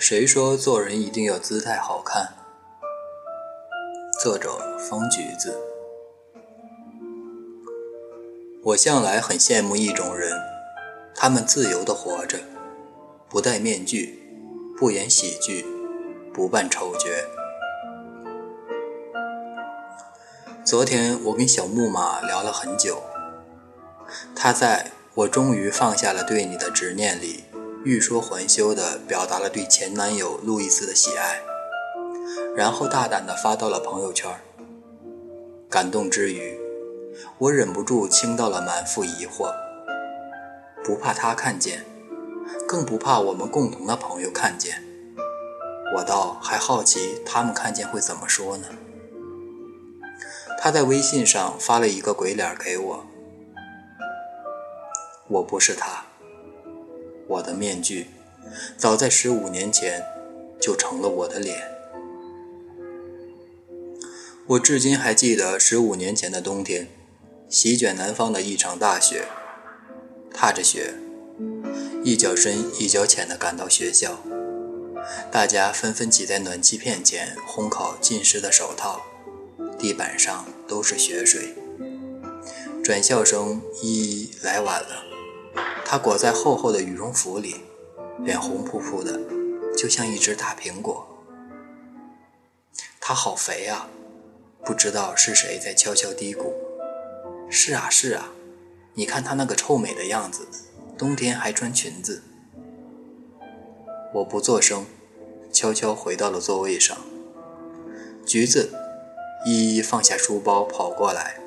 谁说做人一定要姿态好看？作者：风橘子。我向来很羡慕一种人，他们自由的活着，不戴面具，不演喜剧，不扮丑角。昨天我跟小木马聊了很久，他在我终于放下了对你的执念里。欲说还休地表达了对前男友路易斯的喜爱，然后大胆地发到了朋友圈。感动之余，我忍不住倾倒了满腹疑惑。不怕他看见，更不怕我们共同的朋友看见。我倒还好奇他们看见会怎么说呢？他在微信上发了一个鬼脸给我。我不是他。我的面具，早在十五年前就成了我的脸。我至今还记得十五年前的冬天，席卷南方的一场大雪。踏着雪，一脚深一脚浅地赶到学校，大家纷纷挤在暖气片前烘烤浸湿的手套，地板上都是雪水。转校生一来晚了。她裹在厚厚的羽绒服里，脸红扑扑的，就像一只大苹果。她好肥啊！不知道是谁在悄悄嘀咕：“是啊，是啊，你看她那个臭美的样子，冬天还穿裙子。”我不作声，悄悄回到了座位上。橘子依依放下书包跑过来：“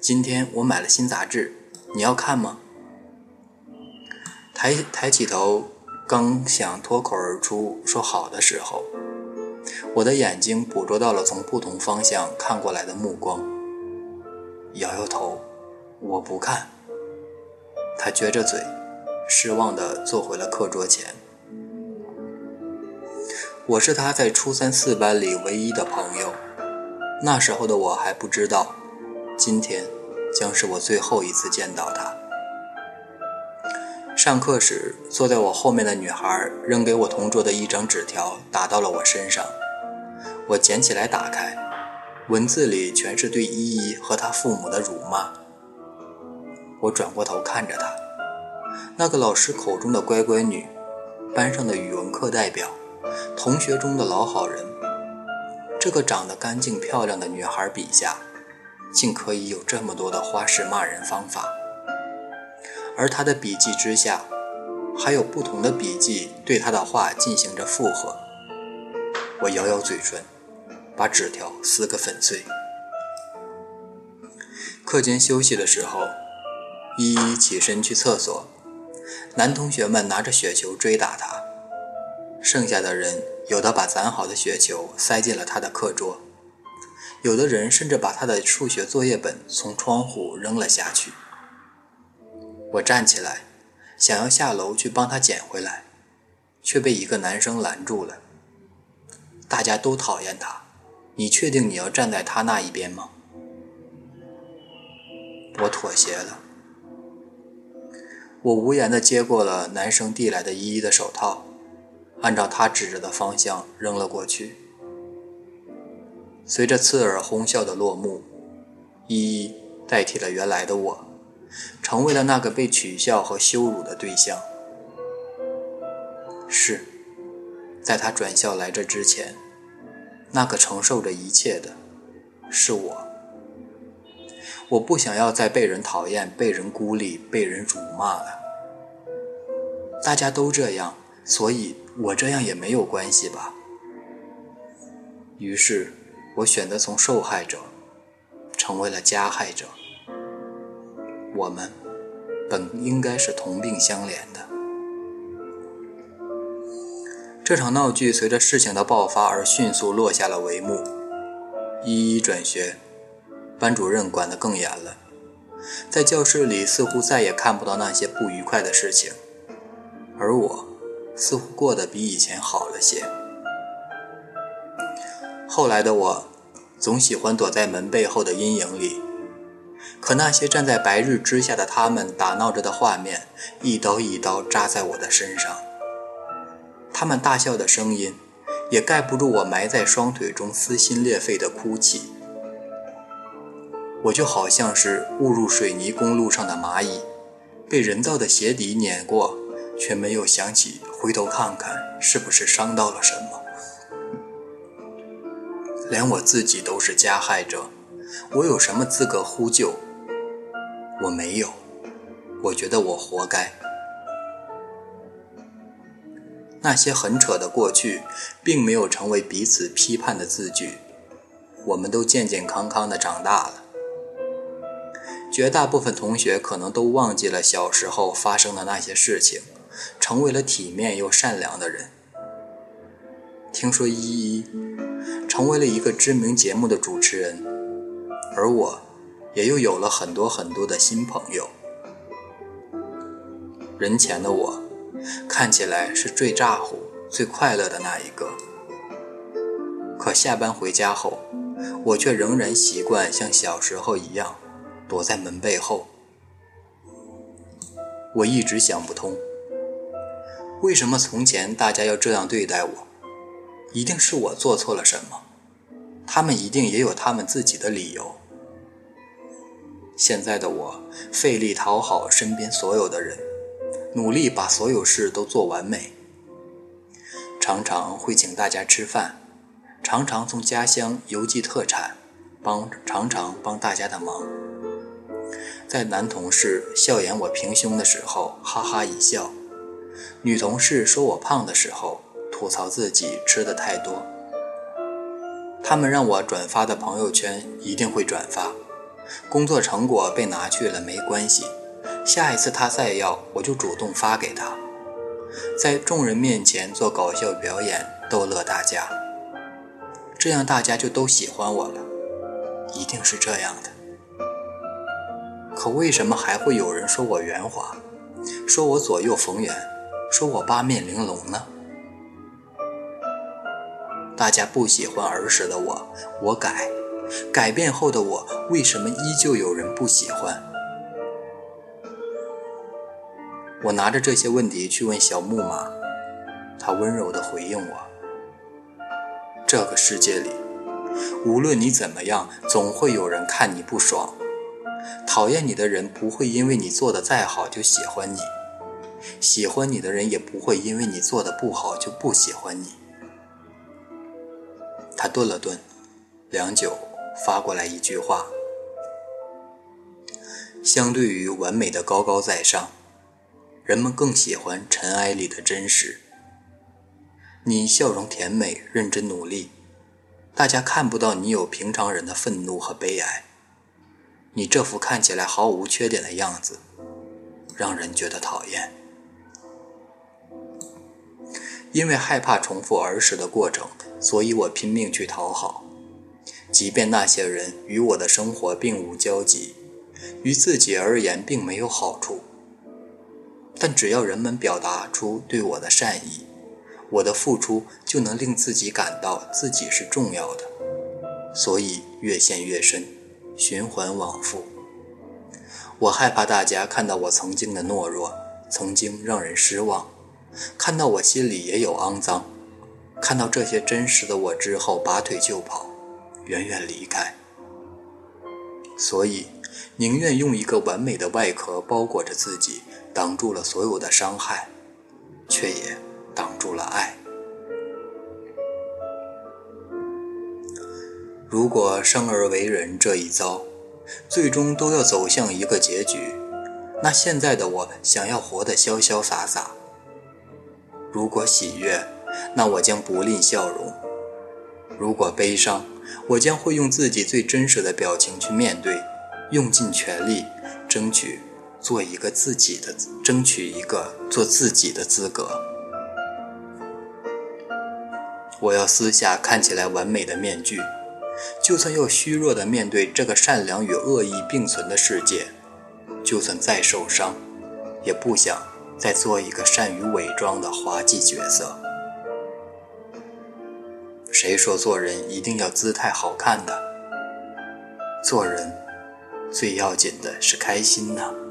今天我买了新杂志，你要看吗？”抬抬起头，刚想脱口而出说好的时候，我的眼睛捕捉到了从不同方向看过来的目光。摇摇头，我不看。他撅着嘴，失望地坐回了课桌前。我是他在初三四班里唯一的朋友，那时候的我还不知道，今天将是我最后一次见到他。上课时，坐在我后面的女孩扔给我同桌的一张纸条打到了我身上，我捡起来打开，文字里全是对依依和她父母的辱骂。我转过头看着她，那个老师口中的乖乖女，班上的语文课代表，同学中的老好人，这个长得干净漂亮的女孩笔下，竟可以有这么多的花式骂人方法。而他的笔记之下，还有不同的笔记对他的话进行着附和。我咬咬嘴唇，把纸条撕个粉碎。课间休息的时候，依依起身去厕所，男同学们拿着雪球追打他，剩下的人有的把攒好的雪球塞进了他的课桌，有的人甚至把他的数学作业本从窗户扔了下去。我站起来，想要下楼去帮他捡回来，却被一个男生拦住了。大家都讨厌他，你确定你要站在他那一边吗？我妥协了。我无言地接过了男生递来的依依的手套，按照他指着的方向扔了过去。随着刺耳哄笑的落幕，依依代替了原来的我。成为了那个被取笑和羞辱的对象。是，在他转校来这之前，那个承受着一切的是我。我不想要再被人讨厌、被人孤立、被人辱骂了。大家都这样，所以我这样也没有关系吧。于是，我选择从受害者成为了加害者。我们本应该是同病相怜的。这场闹剧随着事情的爆发而迅速落下了帷幕。一一转学，班主任管得更严了，在教室里似乎再也看不到那些不愉快的事情，而我似乎过得比以前好了些。后来的我，总喜欢躲在门背后的阴影里。可那些站在白日之下的他们打闹着的画面，一刀一刀扎在我的身上。他们大笑的声音，也盖不住我埋在双腿中撕心裂肺的哭泣。我就好像是误入水泥公路上的蚂蚁，被人造的鞋底碾过，却没有想起回头看看是不是伤到了什么。连我自己都是加害者，我有什么资格呼救？我没有，我觉得我活该。那些很扯的过去，并没有成为彼此批判的字句。我们都健健康康的长大了。绝大部分同学可能都忘记了小时候发生的那些事情，成为了体面又善良的人。听说依依成为了一个知名节目的主持人，而我，也又有了很多很多的新朋友。人前的我，看起来是最咋呼、最快乐的那一个，可下班回家后，我却仍然习惯像小时候一样。躲在门背后，我一直想不通，为什么从前大家要这样对待我？一定是我做错了什么，他们一定也有他们自己的理由。现在的我费力讨好身边所有的人，努力把所有事都做完美，常常会请大家吃饭，常常从家乡邮寄特产，帮常常帮大家的忙。在男同事笑言我平胸的时候，哈哈一笑；女同事说我胖的时候，吐槽自己吃的太多。他们让我转发的朋友圈一定会转发，工作成果被拿去了没关系，下一次他再要，我就主动发给他，在众人面前做搞笑表演，逗乐大家，这样大家就都喜欢我了，一定是这样的。可为什么还会有人说我圆滑，说我左右逢源，说我八面玲珑呢？大家不喜欢儿时的我，我改，改变后的我，为什么依旧有人不喜欢？我拿着这些问题去问小木马，他温柔地回应我：这个世界里，无论你怎么样，总会有人看你不爽。讨厌你的人不会因为你做的再好就喜欢你，喜欢你的人也不会因为你做的不好就不喜欢你。他顿了顿，良久，发过来一句话：相对于完美的高高在上，人们更喜欢尘埃里的真实。你笑容甜美，认真努力，大家看不到你有平常人的愤怒和悲哀。你这副看起来毫无缺点的样子，让人觉得讨厌。因为害怕重复儿时的过程，所以我拼命去讨好，即便那些人与我的生活并无交集，于自己而言并没有好处。但只要人们表达出对我的善意，我的付出就能令自己感到自己是重要的，所以越陷越深。循环往复，我害怕大家看到我曾经的懦弱，曾经让人失望，看到我心里也有肮脏，看到这些真实的我之后拔腿就跑，远远离开。所以，宁愿用一个完美的外壳包裹着自己，挡住了所有的伤害，却也挡住了爱。如果生而为人这一遭，最终都要走向一个结局，那现在的我想要活得潇潇洒洒。如果喜悦，那我将不吝笑容；如果悲伤，我将会用自己最真实的表情去面对，用尽全力争取做一个自己的，争取一个做自己的资格。我要撕下看起来完美的面具。就算要虚弱的面对这个善良与恶意并存的世界，就算再受伤，也不想再做一个善于伪装的滑稽角色。谁说做人一定要姿态好看的？做人最要紧的是开心呐。